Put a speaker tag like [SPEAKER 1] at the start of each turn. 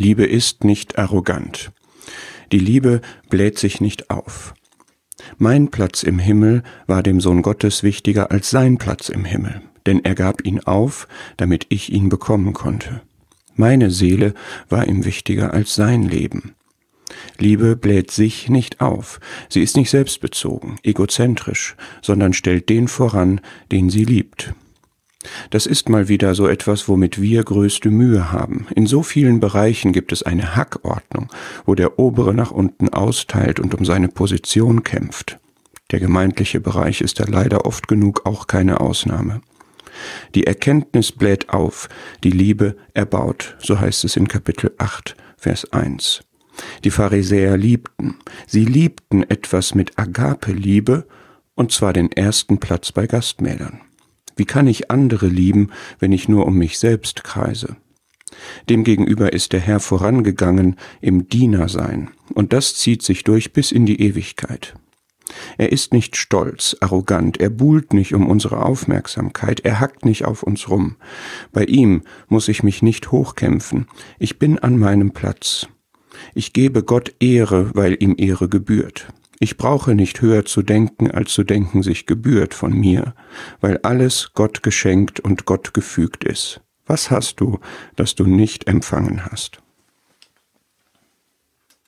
[SPEAKER 1] Liebe ist nicht arrogant. Die Liebe bläht sich nicht auf. Mein Platz im Himmel war dem Sohn Gottes wichtiger als sein Platz im Himmel, denn er gab ihn auf, damit ich ihn bekommen konnte. Meine Seele war ihm wichtiger als sein Leben. Liebe bläht sich nicht auf, sie ist nicht selbstbezogen, egozentrisch, sondern stellt den voran, den sie liebt. Das ist mal wieder so etwas, womit wir größte Mühe haben. In so vielen Bereichen gibt es eine Hackordnung, wo der Obere nach unten austeilt und um seine Position kämpft. Der gemeindliche Bereich ist da leider oft genug auch keine Ausnahme. Die Erkenntnis bläht auf, die Liebe erbaut, so heißt es in Kapitel 8, Vers 1. Die Pharisäer liebten, sie liebten etwas mit Agape-Liebe, und zwar den ersten Platz bei Gastmählern. Wie kann ich andere lieben, wenn ich nur um mich selbst kreise? Demgegenüber ist der Herr vorangegangen im Dienersein, und das zieht sich durch bis in die Ewigkeit. Er ist nicht stolz, arrogant, er buhlt nicht um unsere Aufmerksamkeit, er hackt nicht auf uns rum. Bei ihm muss ich mich nicht hochkämpfen, ich bin an meinem Platz. Ich gebe Gott Ehre, weil ihm Ehre gebührt. Ich brauche nicht höher zu denken, als zu denken sich gebührt von mir, weil alles Gott geschenkt und Gott gefügt ist. Was hast du, das du nicht empfangen hast?